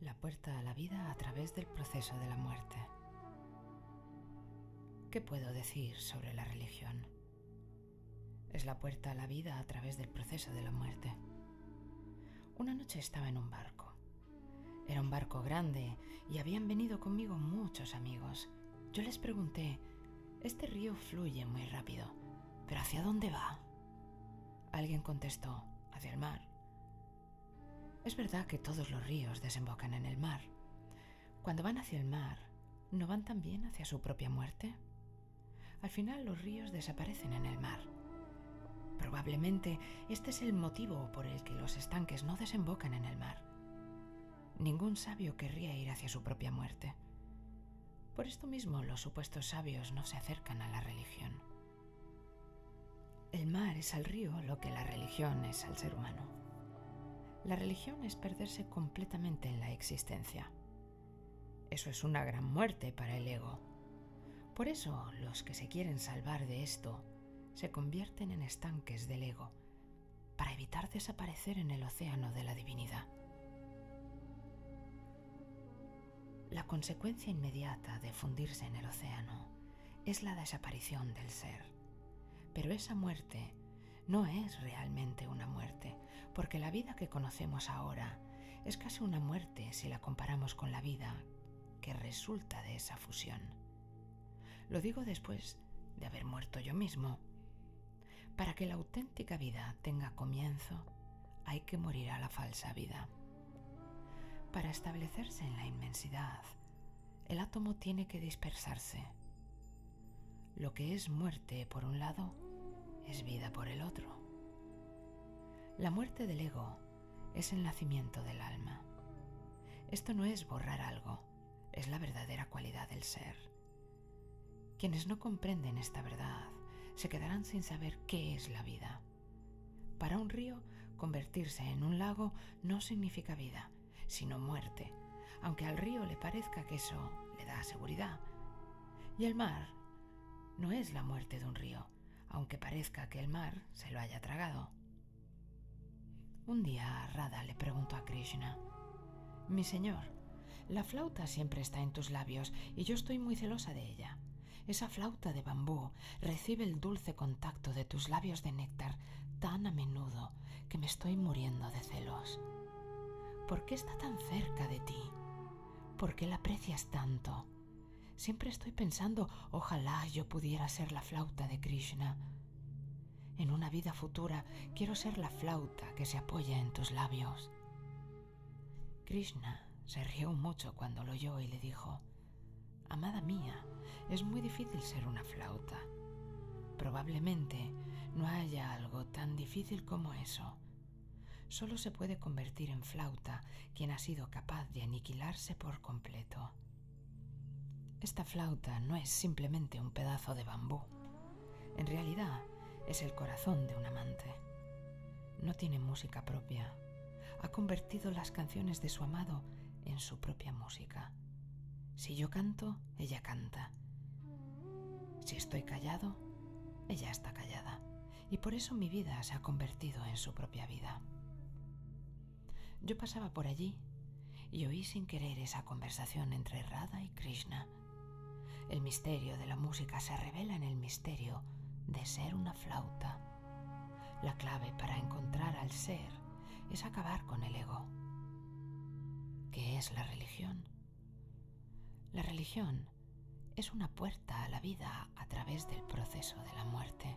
la puerta a la vida a través del proceso de la muerte. ¿Qué puedo decir sobre la religión? Es la puerta a la vida a través del proceso de la muerte. Una noche estaba en un barco. Era un barco grande y habían venido conmigo muchos amigos. Yo les pregunté, este río fluye muy rápido, pero ¿hacia dónde va? Alguien contestó, hacia el mar. Es verdad que todos los ríos desembocan en el mar. Cuando van hacia el mar, ¿no van también hacia su propia muerte? Al final los ríos desaparecen en el mar. Probablemente este es el motivo por el que los estanques no desembocan en el mar. Ningún sabio querría ir hacia su propia muerte. Por esto mismo los supuestos sabios no se acercan a la religión. El mar es al río lo que la religión es al ser humano. La religión es perderse completamente en la existencia. Eso es una gran muerte para el ego. Por eso los que se quieren salvar de esto se convierten en estanques del ego para evitar desaparecer en el océano de la divinidad. La consecuencia inmediata de fundirse en el océano es la desaparición del ser. Pero esa muerte no es realmente una porque la vida que conocemos ahora es casi una muerte si la comparamos con la vida que resulta de esa fusión. Lo digo después de haber muerto yo mismo. Para que la auténtica vida tenga comienzo, hay que morir a la falsa vida. Para establecerse en la inmensidad, el átomo tiene que dispersarse. Lo que es muerte por un lado es vida por el otro. La muerte del ego es el nacimiento del alma. Esto no es borrar algo, es la verdadera cualidad del ser. Quienes no comprenden esta verdad se quedarán sin saber qué es la vida. Para un río, convertirse en un lago no significa vida, sino muerte, aunque al río le parezca que eso le da seguridad. Y el mar no es la muerte de un río, aunque parezca que el mar se lo haya tragado. Un día Radha le preguntó a Krishna, Mi señor, la flauta siempre está en tus labios y yo estoy muy celosa de ella. Esa flauta de bambú recibe el dulce contacto de tus labios de néctar tan a menudo que me estoy muriendo de celos. ¿Por qué está tan cerca de ti? ¿Por qué la aprecias tanto? Siempre estoy pensando, ojalá yo pudiera ser la flauta de Krishna. En una vida futura quiero ser la flauta que se apoya en tus labios. Krishna se rió mucho cuando lo oyó y le dijo, Amada mía, es muy difícil ser una flauta. Probablemente no haya algo tan difícil como eso. Solo se puede convertir en flauta quien ha sido capaz de aniquilarse por completo. Esta flauta no es simplemente un pedazo de bambú. En realidad es el corazón de un amante. No tiene música propia. Ha convertido las canciones de su amado en su propia música. Si yo canto, ella canta. Si estoy callado, ella está callada. Y por eso mi vida se ha convertido en su propia vida. Yo pasaba por allí y oí sin querer esa conversación entre Radha y Krishna. El misterio de la música se revela en el misterio de ser una flauta. La clave para encontrar al ser es acabar con el ego. ¿Qué es la religión? La religión es una puerta a la vida a través del proceso de la muerte.